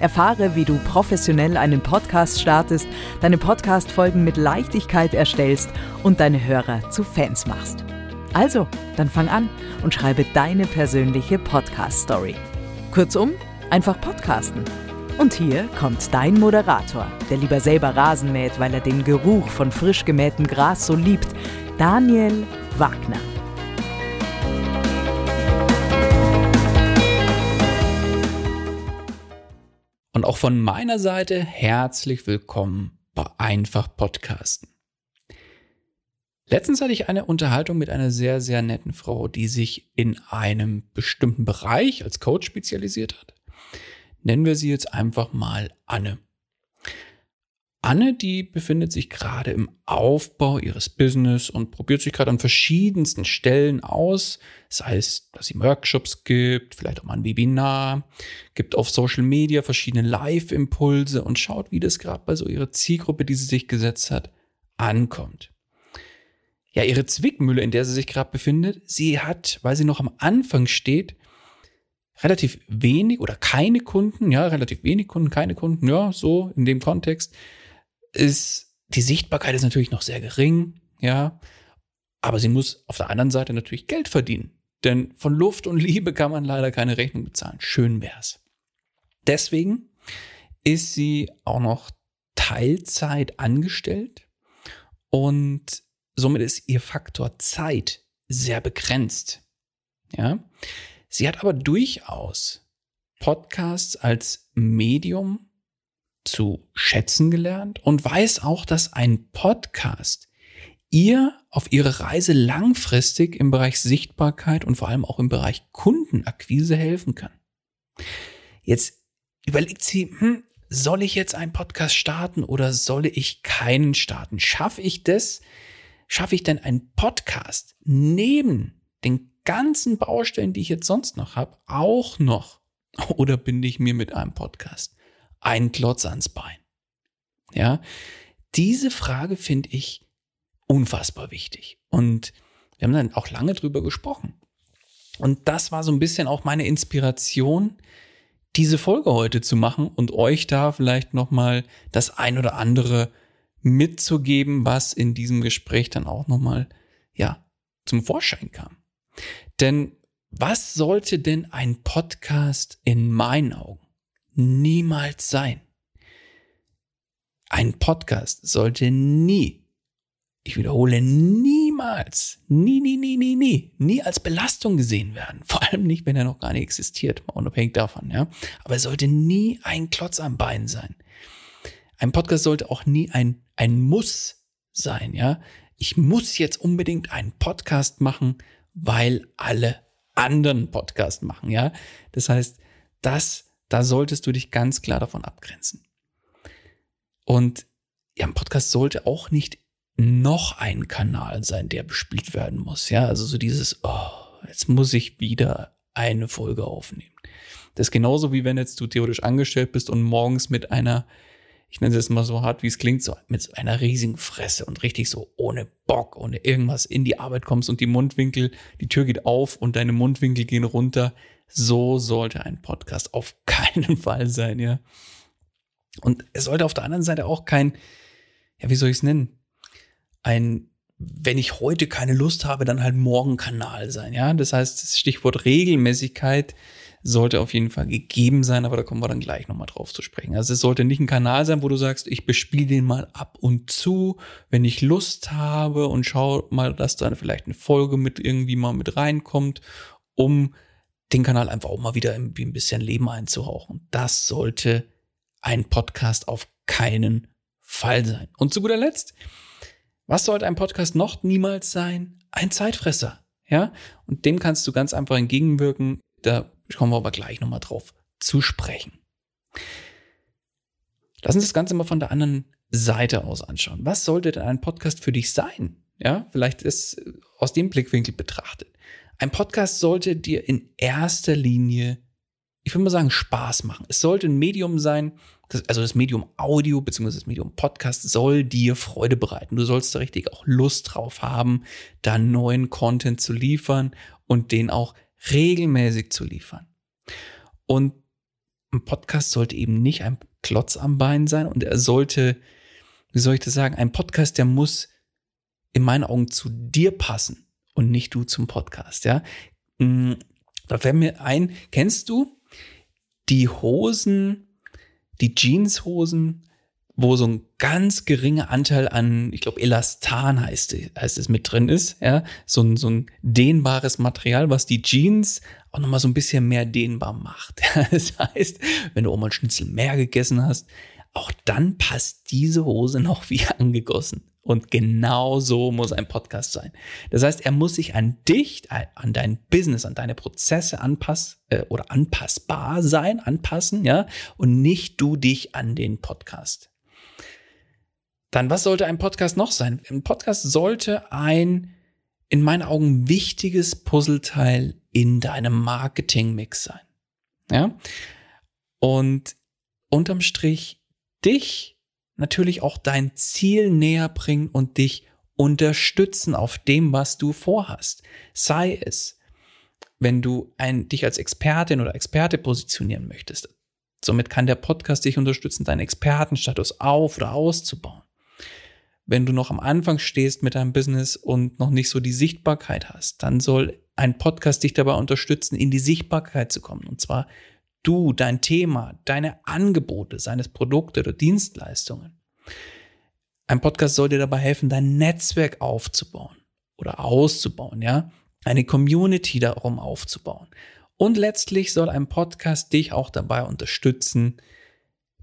Erfahre, wie du professionell einen Podcast startest, deine Podcast-Folgen mit Leichtigkeit erstellst und deine Hörer zu Fans machst. Also, dann fang an und schreibe deine persönliche Podcast-Story. Kurzum, einfach podcasten. Und hier kommt dein Moderator, der lieber selber Rasen mäht, weil er den Geruch von frisch gemähtem Gras so liebt, Daniel Wagner. Und auch von meiner Seite herzlich willkommen bei Einfach Podcasten. Letztens hatte ich eine Unterhaltung mit einer sehr, sehr netten Frau, die sich in einem bestimmten Bereich als Coach spezialisiert hat. Nennen wir sie jetzt einfach mal Anne. Anne, die befindet sich gerade im Aufbau ihres Business und probiert sich gerade an verschiedensten Stellen aus. Sei es, dass sie Workshops gibt, vielleicht auch mal ein Webinar, gibt auf Social Media verschiedene Live-Impulse und schaut, wie das gerade bei so ihrer Zielgruppe, die sie sich gesetzt hat, ankommt. Ja, ihre Zwickmühle, in der sie sich gerade befindet, sie hat, weil sie noch am Anfang steht, relativ wenig oder keine Kunden, ja, relativ wenig Kunden, keine Kunden, ja, so in dem Kontext ist, die Sichtbarkeit ist natürlich noch sehr gering, ja. Aber sie muss auf der anderen Seite natürlich Geld verdienen. Denn von Luft und Liebe kann man leider keine Rechnung bezahlen. Schön wär's. Deswegen ist sie auch noch Teilzeit angestellt und somit ist ihr Faktor Zeit sehr begrenzt. Ja. Sie hat aber durchaus Podcasts als Medium zu schätzen gelernt und weiß auch, dass ein Podcast ihr auf ihre Reise langfristig im Bereich Sichtbarkeit und vor allem auch im Bereich Kundenakquise helfen kann. Jetzt überlegt sie, hm, soll ich jetzt einen Podcast starten oder soll ich keinen starten? Schaffe ich das? Schaffe ich denn einen Podcast neben den ganzen Baustellen, die ich jetzt sonst noch habe, auch noch? Oder binde ich mir mit einem Podcast ein Klotz ans Bein? Ja, diese Frage finde ich unfassbar wichtig. Und wir haben dann auch lange drüber gesprochen. Und das war so ein bisschen auch meine Inspiration, diese Folge heute zu machen und euch da vielleicht nochmal das ein oder andere mitzugeben, was in diesem Gespräch dann auch nochmal, ja, zum Vorschein kam. Denn was sollte denn ein Podcast in meinen Augen niemals sein. Ein Podcast sollte nie, ich wiederhole, niemals, nie, nie, nie, nie, nie, nie als Belastung gesehen werden. Vor allem nicht, wenn er noch gar nicht existiert, mal unabhängig davon, ja. Aber er sollte nie ein Klotz am Bein sein. Ein Podcast sollte auch nie ein, ein Muss sein, ja. Ich muss jetzt unbedingt einen Podcast machen, weil alle anderen Podcast machen, ja. Das heißt, das da solltest du dich ganz klar davon abgrenzen. Und ja, ein Podcast sollte auch nicht noch ein Kanal sein, der bespielt werden muss. Ja, also so dieses, oh, jetzt muss ich wieder eine Folge aufnehmen. Das ist genauso wie wenn jetzt du theoretisch angestellt bist und morgens mit einer ich nenne es mal so hart, wie es klingt, so mit einer riesigen Fresse und richtig so ohne Bock, ohne irgendwas in die Arbeit kommst und die Mundwinkel, die Tür geht auf und deine Mundwinkel gehen runter. So sollte ein Podcast auf keinen Fall sein, ja. Und es sollte auf der anderen Seite auch kein, ja, wie soll ich es nennen? Ein, wenn ich heute keine Lust habe, dann halt morgen Kanal sein, ja. Das heißt, das Stichwort Regelmäßigkeit sollte auf jeden Fall gegeben sein, aber da kommen wir dann gleich nochmal drauf zu sprechen. Also es sollte nicht ein Kanal sein, wo du sagst, ich bespiele den mal ab und zu, wenn ich Lust habe und schau mal, dass da vielleicht eine Folge mit irgendwie mal mit reinkommt, um den Kanal einfach auch mal wieder irgendwie ein bisschen Leben einzuhauchen. Das sollte ein Podcast auf keinen Fall sein. Und zu guter Letzt, was sollte ein Podcast noch niemals sein? Ein Zeitfresser. Ja, und dem kannst du ganz einfach entgegenwirken. Da kommen wir aber gleich nochmal drauf zu sprechen. Lass uns das Ganze mal von der anderen Seite aus anschauen. Was sollte denn ein Podcast für dich sein? Ja, vielleicht ist aus dem Blickwinkel betrachtet. Ein Podcast sollte dir in erster Linie, ich würde mal sagen, Spaß machen. Es sollte ein Medium sein, das, also das Medium Audio bzw. das Medium Podcast soll dir Freude bereiten. Du sollst da richtig auch Lust drauf haben, da neuen Content zu liefern und den auch regelmäßig zu liefern. Und ein Podcast sollte eben nicht ein Klotz am Bein sein und er sollte, wie soll ich das sagen, ein Podcast, der muss in meinen Augen zu dir passen und nicht du zum Podcast, ja. Mm, da fällt mir ein, kennst du die Hosen, die Jeanshosen wo so ein ganz geringer Anteil an, ich glaube, Elastan heißt, heißt es mit drin ist, ja, so ein, so ein dehnbares Material, was die Jeans auch nochmal so ein bisschen mehr dehnbar macht. Das heißt, wenn du auch mal Schnitzel mehr gegessen hast, auch dann passt diese Hose noch wie angegossen. Und genau so muss ein Podcast sein. Das heißt, er muss sich an dich, an dein Business, an deine Prozesse anpassen äh, oder anpassbar sein, anpassen, ja, und nicht du dich an den Podcast. Dann, was sollte ein Podcast noch sein? Ein Podcast sollte ein, in meinen Augen, wichtiges Puzzleteil in deinem Marketingmix sein. Ja? Und unterm Strich dich natürlich auch dein Ziel näher bringen und dich unterstützen auf dem, was du vorhast. Sei es, wenn du ein, dich als Expertin oder Experte positionieren möchtest. Somit kann der Podcast dich unterstützen, deinen Expertenstatus auf- oder auszubauen wenn du noch am Anfang stehst mit deinem Business und noch nicht so die Sichtbarkeit hast, dann soll ein Podcast dich dabei unterstützen, in die Sichtbarkeit zu kommen. Und zwar du, dein Thema, deine Angebote, seines Produkte oder Dienstleistungen. Ein Podcast soll dir dabei helfen, dein Netzwerk aufzubauen oder auszubauen, ja, eine Community darum aufzubauen. Und letztlich soll ein Podcast dich auch dabei unterstützen,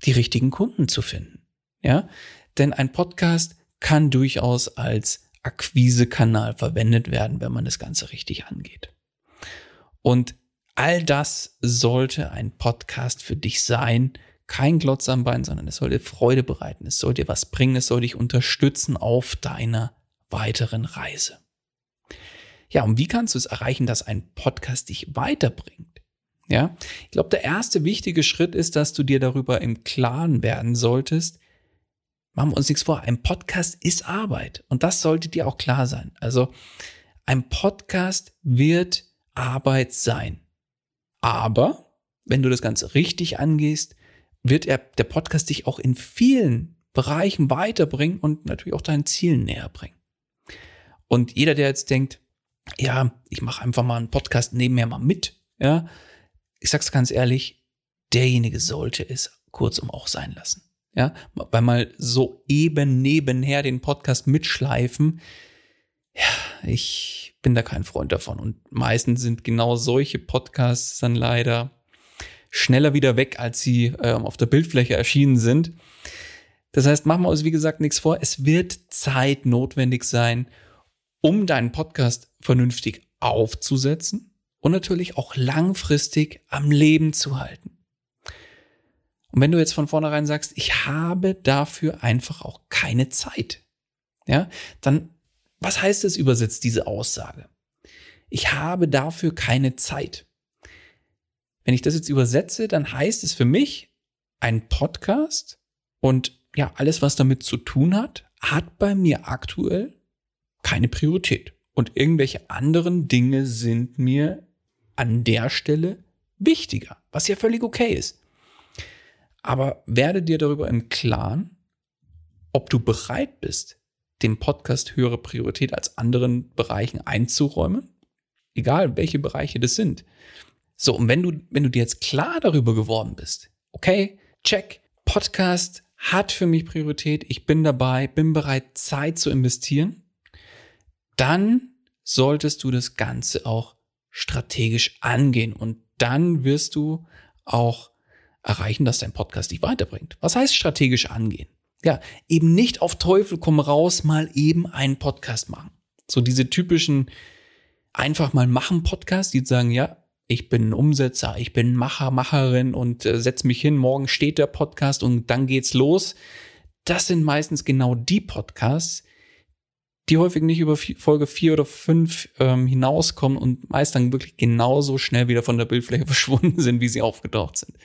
die richtigen Kunden zu finden. Ja, denn ein Podcast kann durchaus als Akquisekanal verwendet werden, wenn man das Ganze richtig angeht. Und all das sollte ein Podcast für dich sein. Kein Glotz am Bein, sondern es soll dir Freude bereiten. Es soll dir was bringen. Es soll dich unterstützen auf deiner weiteren Reise. Ja, und wie kannst du es erreichen, dass ein Podcast dich weiterbringt? Ja, ich glaube, der erste wichtige Schritt ist, dass du dir darüber im Klaren werden solltest, Machen wir uns nichts vor. Ein Podcast ist Arbeit. Und das sollte dir auch klar sein. Also ein Podcast wird Arbeit sein. Aber wenn du das Ganze richtig angehst, wird er, der Podcast dich auch in vielen Bereichen weiterbringen und natürlich auch deinen Zielen näher bringen. Und jeder, der jetzt denkt, ja, ich mache einfach mal einen Podcast nebenher mal mit, ja, ich sag's ganz ehrlich, derjenige sollte es kurzum auch sein lassen. Ja, weil mal so eben nebenher den Podcast mitschleifen. Ja, ich bin da kein Freund davon. Und meistens sind genau solche Podcasts dann leider schneller wieder weg, als sie äh, auf der Bildfläche erschienen sind. Das heißt, machen wir uns, wie gesagt, nichts vor. Es wird Zeit notwendig sein, um deinen Podcast vernünftig aufzusetzen und natürlich auch langfristig am Leben zu halten. Und wenn du jetzt von vornherein sagst, ich habe dafür einfach auch keine Zeit, ja, dann, was heißt es übersetzt, diese Aussage? Ich habe dafür keine Zeit. Wenn ich das jetzt übersetze, dann heißt es für mich, ein Podcast und ja, alles, was damit zu tun hat, hat bei mir aktuell keine Priorität. Und irgendwelche anderen Dinge sind mir an der Stelle wichtiger, was ja völlig okay ist. Aber werde dir darüber im Klaren, ob du bereit bist, dem Podcast höhere Priorität als anderen Bereichen einzuräumen, egal welche Bereiche das sind. So, und wenn du, wenn du dir jetzt klar darüber geworden bist, okay, check, Podcast hat für mich Priorität, ich bin dabei, bin bereit, Zeit zu investieren, dann solltest du das Ganze auch strategisch angehen und dann wirst du auch erreichen, dass dein Podcast dich weiterbringt. Was heißt strategisch angehen? Ja, eben nicht auf Teufel komm raus mal eben einen Podcast machen. So diese typischen einfach mal machen Podcasts, die sagen, ja, ich bin Umsetzer, ich bin Macher, Macherin und äh, setz mich hin, morgen steht der Podcast und dann geht's los. Das sind meistens genau die Podcasts, die häufig nicht über Folge vier oder fünf ähm, hinauskommen und meist dann wirklich genauso schnell wieder von der Bildfläche verschwunden sind, wie sie aufgetaucht sind.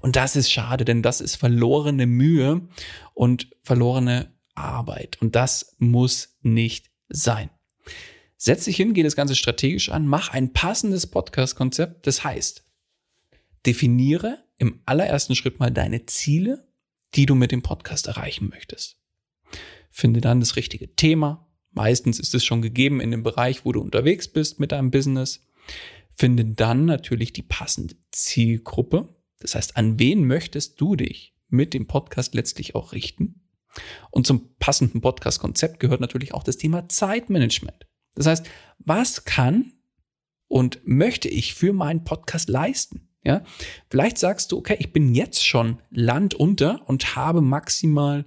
Und das ist schade, denn das ist verlorene Mühe und verlorene Arbeit. Und das muss nicht sein. Setz dich hin, geh das Ganze strategisch an, mach ein passendes Podcast-Konzept. Das heißt, definiere im allerersten Schritt mal deine Ziele, die du mit dem Podcast erreichen möchtest. Finde dann das richtige Thema, Meistens ist es schon gegeben in dem Bereich, wo du unterwegs bist mit deinem Business. Finde dann natürlich die passende Zielgruppe. Das heißt, an wen möchtest du dich mit dem Podcast letztlich auch richten? Und zum passenden Podcast-Konzept gehört natürlich auch das Thema Zeitmanagement. Das heißt, was kann und möchte ich für meinen Podcast leisten? Ja, vielleicht sagst du, okay, ich bin jetzt schon landunter und habe maximal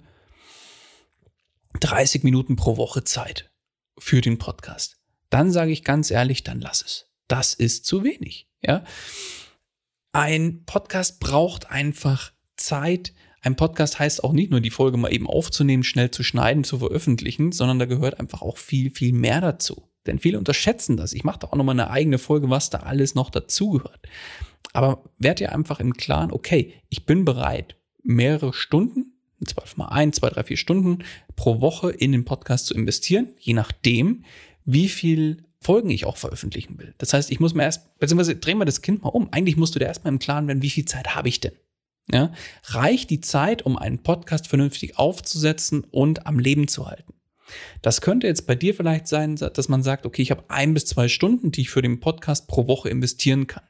30 Minuten pro Woche Zeit für den Podcast. Dann sage ich ganz ehrlich, dann lass es. Das ist zu wenig. Ja, ein Podcast braucht einfach Zeit. Ein Podcast heißt auch nicht nur die Folge mal eben aufzunehmen, schnell zu schneiden, zu veröffentlichen, sondern da gehört einfach auch viel, viel mehr dazu. Denn viele unterschätzen das. Ich mache da auch nochmal eine eigene Folge, was da alles noch dazugehört. Aber werd dir einfach im Klaren, okay, ich bin bereit, mehrere Stunden mal ein, zwei, drei, vier Stunden pro Woche in den Podcast zu investieren, je nachdem, wie viel Folgen ich auch veröffentlichen will. Das heißt, ich muss mir erst, beziehungsweise drehen wir das Kind mal um. Eigentlich musst du dir erstmal im Klaren werden, wie viel Zeit habe ich denn? Ja, reicht die Zeit, um einen Podcast vernünftig aufzusetzen und am Leben zu halten? Das könnte jetzt bei dir vielleicht sein, dass man sagt, okay, ich habe ein bis zwei Stunden, die ich für den Podcast pro Woche investieren kann.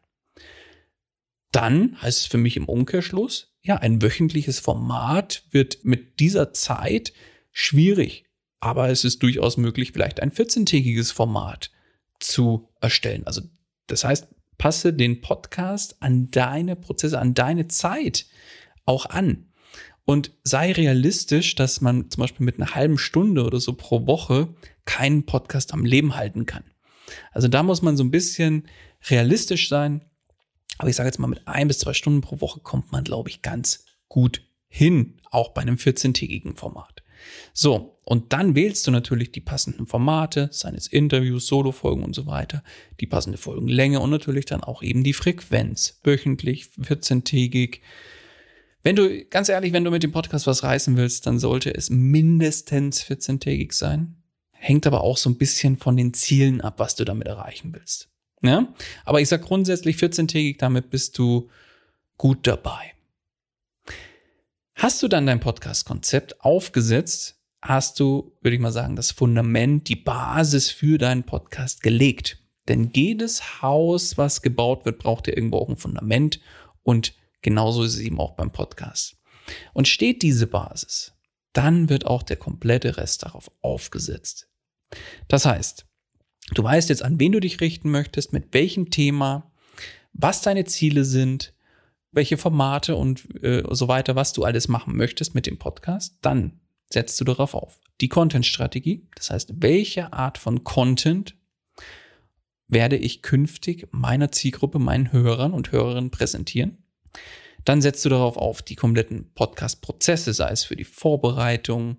Dann heißt es für mich im Umkehrschluss, ja, ein wöchentliches Format wird mit dieser Zeit schwierig. Aber es ist durchaus möglich, vielleicht ein 14-tägiges Format zu erstellen. Also, das heißt, passe den Podcast an deine Prozesse, an deine Zeit auch an. Und sei realistisch, dass man zum Beispiel mit einer halben Stunde oder so pro Woche keinen Podcast am Leben halten kann. Also da muss man so ein bisschen realistisch sein aber ich sage jetzt mal, mit ein bis zwei Stunden pro Woche kommt man, glaube ich, ganz gut hin, auch bei einem 14-tägigen Format. So, und dann wählst du natürlich die passenden Formate, seines Interviews, Solofolgen und so weiter, die passende Folgenlänge und natürlich dann auch eben die Frequenz, wöchentlich, 14-tägig. Wenn du, ganz ehrlich, wenn du mit dem Podcast was reißen willst, dann sollte es mindestens 14-tägig sein. Hängt aber auch so ein bisschen von den Zielen ab, was du damit erreichen willst. Ja? Aber ich sag grundsätzlich 14-tägig, damit bist du gut dabei. Hast du dann dein Podcast-Konzept aufgesetzt, hast du, würde ich mal sagen, das Fundament, die Basis für deinen Podcast gelegt. Denn jedes Haus, was gebaut wird, braucht ja irgendwo auch ein Fundament und genauso ist es eben auch beim Podcast. Und steht diese Basis, dann wird auch der komplette Rest darauf aufgesetzt. Das heißt, Du weißt jetzt, an wen du dich richten möchtest, mit welchem Thema, was deine Ziele sind, welche Formate und äh, so weiter, was du alles machen möchtest mit dem Podcast. Dann setzt du darauf auf. Die Content-Strategie, das heißt, welche Art von Content werde ich künftig meiner Zielgruppe, meinen Hörern und Hörerinnen präsentieren. Dann setzt du darauf auf die kompletten Podcast-Prozesse, sei es für die Vorbereitung,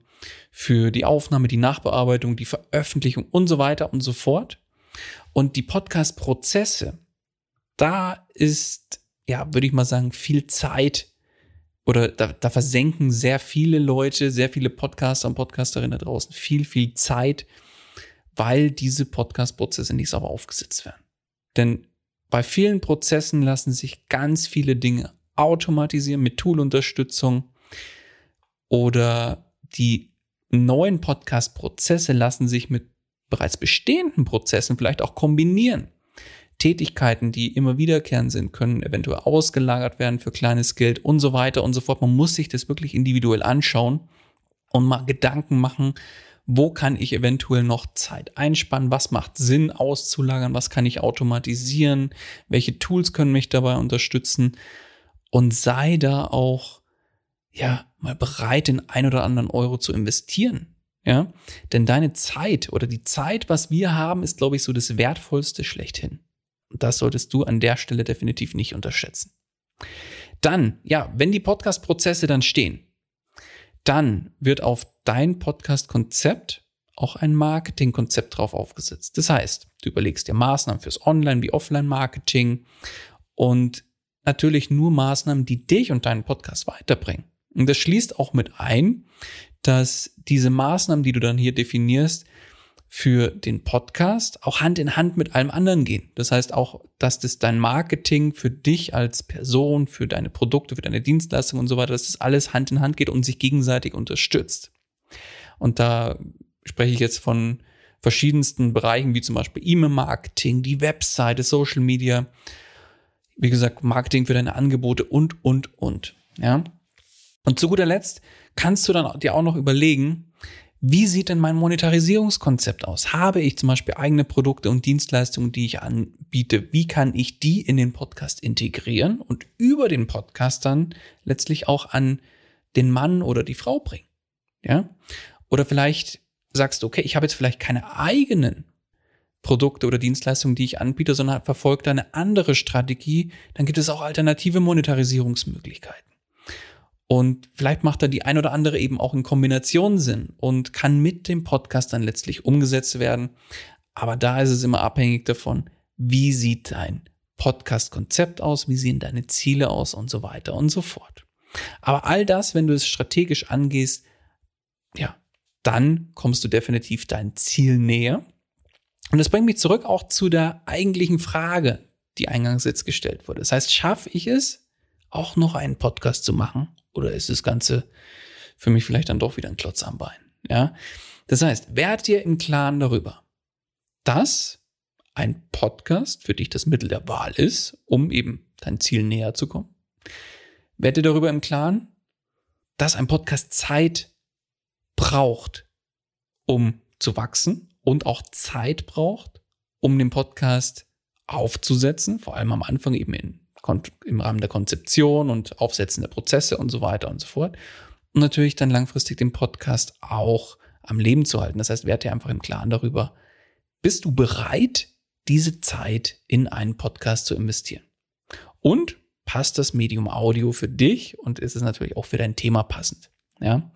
für die Aufnahme, die Nachbearbeitung, die Veröffentlichung und so weiter und so fort. Und die Podcast-Prozesse, da ist, ja, würde ich mal sagen, viel Zeit oder da, da versenken sehr viele Leute, sehr viele Podcaster und Podcasterinnen da draußen viel, viel Zeit, weil diese Podcast-Prozesse nicht sauber aufgesetzt werden. Denn bei vielen Prozessen lassen sich ganz viele Dinge automatisieren mit Tool-Unterstützung oder die neuen Podcast-Prozesse lassen sich mit bereits bestehenden Prozessen vielleicht auch kombinieren. Tätigkeiten, die immer wiederkehrend sind, können eventuell ausgelagert werden für kleines Geld und so weiter und so fort. Man muss sich das wirklich individuell anschauen und mal Gedanken machen, wo kann ich eventuell noch Zeit einspannen, was macht Sinn auszulagern, was kann ich automatisieren, welche Tools können mich dabei unterstützen und sei da auch, ja, mal bereit, den ein oder anderen Euro zu investieren. Ja, denn deine Zeit oder die Zeit, was wir haben, ist, glaube ich, so das Wertvollste schlechthin. Und das solltest du an der Stelle definitiv nicht unterschätzen. Dann, ja, wenn die Podcast-Prozesse dann stehen, dann wird auf dein Podcast-Konzept auch ein Marketing-Konzept drauf aufgesetzt. Das heißt, du überlegst dir Maßnahmen fürs Online- wie Offline-Marketing und natürlich nur Maßnahmen, die dich und deinen Podcast weiterbringen. Und das schließt auch mit ein, dass diese Maßnahmen, die du dann hier definierst, für den Podcast auch Hand in Hand mit allem anderen gehen. Das heißt auch, dass das dein Marketing für dich als Person, für deine Produkte, für deine Dienstleistungen und so weiter, dass das alles Hand in Hand geht und sich gegenseitig unterstützt. Und da spreche ich jetzt von verschiedensten Bereichen, wie zum Beispiel E-Mail-Marketing, die Webseite, Social Media, wie gesagt, Marketing für deine Angebote und, und, und. Ja. Und zu guter Letzt kannst du dann dir auch noch überlegen, wie sieht denn mein Monetarisierungskonzept aus? Habe ich zum Beispiel eigene Produkte und Dienstleistungen, die ich anbiete? Wie kann ich die in den Podcast integrieren und über den Podcast dann letztlich auch an den Mann oder die Frau bringen? Ja? Oder vielleicht sagst du, okay, ich habe jetzt vielleicht keine eigenen Produkte oder Dienstleistungen, die ich anbiete, sondern verfolge eine andere Strategie, dann gibt es auch alternative Monetarisierungsmöglichkeiten. Und vielleicht macht da die ein oder andere eben auch in Kombination Sinn und kann mit dem Podcast dann letztlich umgesetzt werden. Aber da ist es immer abhängig davon, wie sieht dein Podcast-Konzept aus, wie sehen deine Ziele aus und so weiter und so fort. Aber all das, wenn du es strategisch angehst, ja, dann kommst du definitiv dein Ziel näher. Und das bringt mich zurück auch zu der eigentlichen Frage, die eingangs jetzt gestellt wurde. Das heißt, schaffe ich es, auch noch einen Podcast zu machen oder ist das Ganze für mich vielleicht dann doch wieder ein Klotz am Bein? Ja. Das heißt, werd dir im Klaren darüber, dass ein Podcast für dich das Mittel der Wahl ist, um eben dein Ziel näher zu kommen. Werd dir darüber im Klaren, dass ein Podcast Zeit braucht, um zu wachsen und auch Zeit braucht, um den Podcast aufzusetzen, vor allem am Anfang eben in im Rahmen der Konzeption und Aufsetzen der Prozesse und so weiter und so fort. Und natürlich dann langfristig den Podcast auch am Leben zu halten. Das heißt, werde dir einfach im Klaren darüber, bist du bereit, diese Zeit in einen Podcast zu investieren? Und passt das Medium Audio für dich und ist es natürlich auch für dein Thema passend? Ja,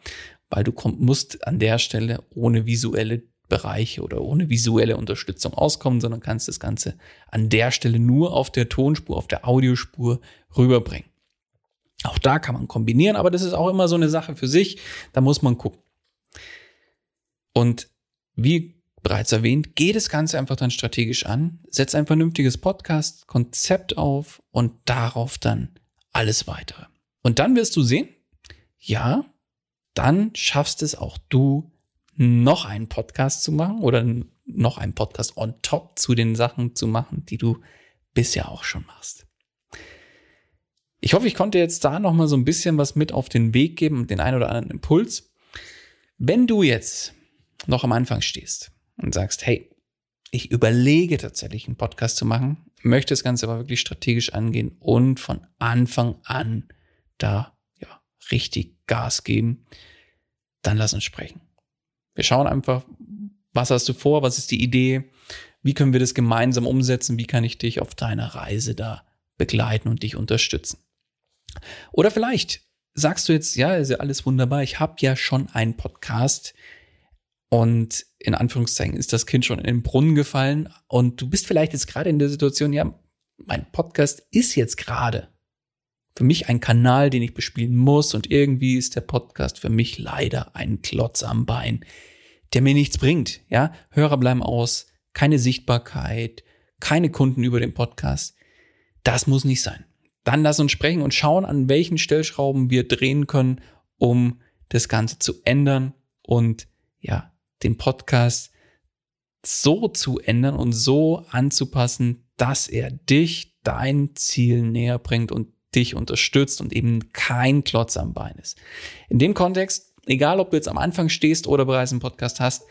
weil du komm, musst an der Stelle ohne visuelle Bereiche oder ohne visuelle Unterstützung auskommen, sondern kannst das Ganze an der Stelle nur auf der Tonspur, auf der Audiospur rüberbringen. Auch da kann man kombinieren, aber das ist auch immer so eine Sache für sich. Da muss man gucken. Und wie bereits erwähnt, geht das Ganze einfach dann strategisch an, setz ein vernünftiges Podcast-Konzept auf und darauf dann alles weitere. Und dann wirst du sehen, ja, dann schaffst es auch du noch einen Podcast zu machen oder noch einen Podcast on top zu den Sachen zu machen, die du bisher auch schon machst. Ich hoffe, ich konnte jetzt da noch mal so ein bisschen was mit auf den Weg geben, den einen oder anderen Impuls. Wenn du jetzt noch am Anfang stehst und sagst, hey, ich überlege tatsächlich einen Podcast zu machen, möchte das Ganze aber wirklich strategisch angehen und von Anfang an da ja richtig Gas geben, dann lass uns sprechen. Wir schauen einfach, was hast du vor, was ist die Idee, wie können wir das gemeinsam umsetzen, wie kann ich dich auf deiner Reise da begleiten und dich unterstützen. Oder vielleicht sagst du jetzt, ja, ist ja alles wunderbar, ich habe ja schon einen Podcast und in Anführungszeichen ist das Kind schon in den Brunnen gefallen und du bist vielleicht jetzt gerade in der Situation, ja, mein Podcast ist jetzt gerade für mich ein Kanal, den ich bespielen muss und irgendwie ist der Podcast für mich leider ein Klotz am Bein, der mir nichts bringt. Ja, Hörer bleiben aus, keine Sichtbarkeit, keine Kunden über den Podcast. Das muss nicht sein. Dann lass uns sprechen und schauen, an welchen Stellschrauben wir drehen können, um das Ganze zu ändern und ja, den Podcast so zu ändern und so anzupassen, dass er dich dein Ziel näher bringt und dich unterstützt und eben kein Klotz am Bein ist. In dem Kontext, egal ob du jetzt am Anfang stehst oder bereits einen Podcast hast,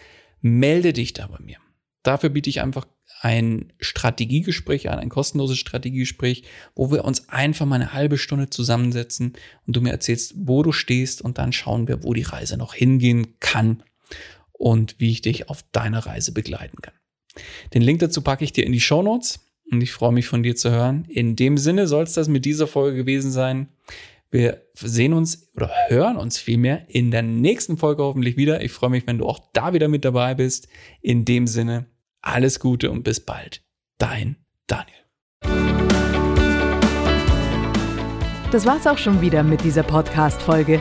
melde dich da bei mir. Dafür biete ich einfach ein Strategiegespräch an, ein kostenloses Strategiegespräch, wo wir uns einfach mal eine halbe Stunde zusammensetzen und du mir erzählst, wo du stehst und dann schauen wir, wo die Reise noch hingehen kann und wie ich dich auf deiner Reise begleiten kann. Den Link dazu packe ich dir in die Show Notes und ich freue mich von dir zu hören. In dem Sinne soll es das mit dieser Folge gewesen sein. Wir sehen uns oder hören uns vielmehr in der nächsten Folge hoffentlich wieder. Ich freue mich, wenn du auch da wieder mit dabei bist. In dem Sinne, alles Gute und bis bald. Dein Daniel. Das war's auch schon wieder mit dieser Podcast-Folge.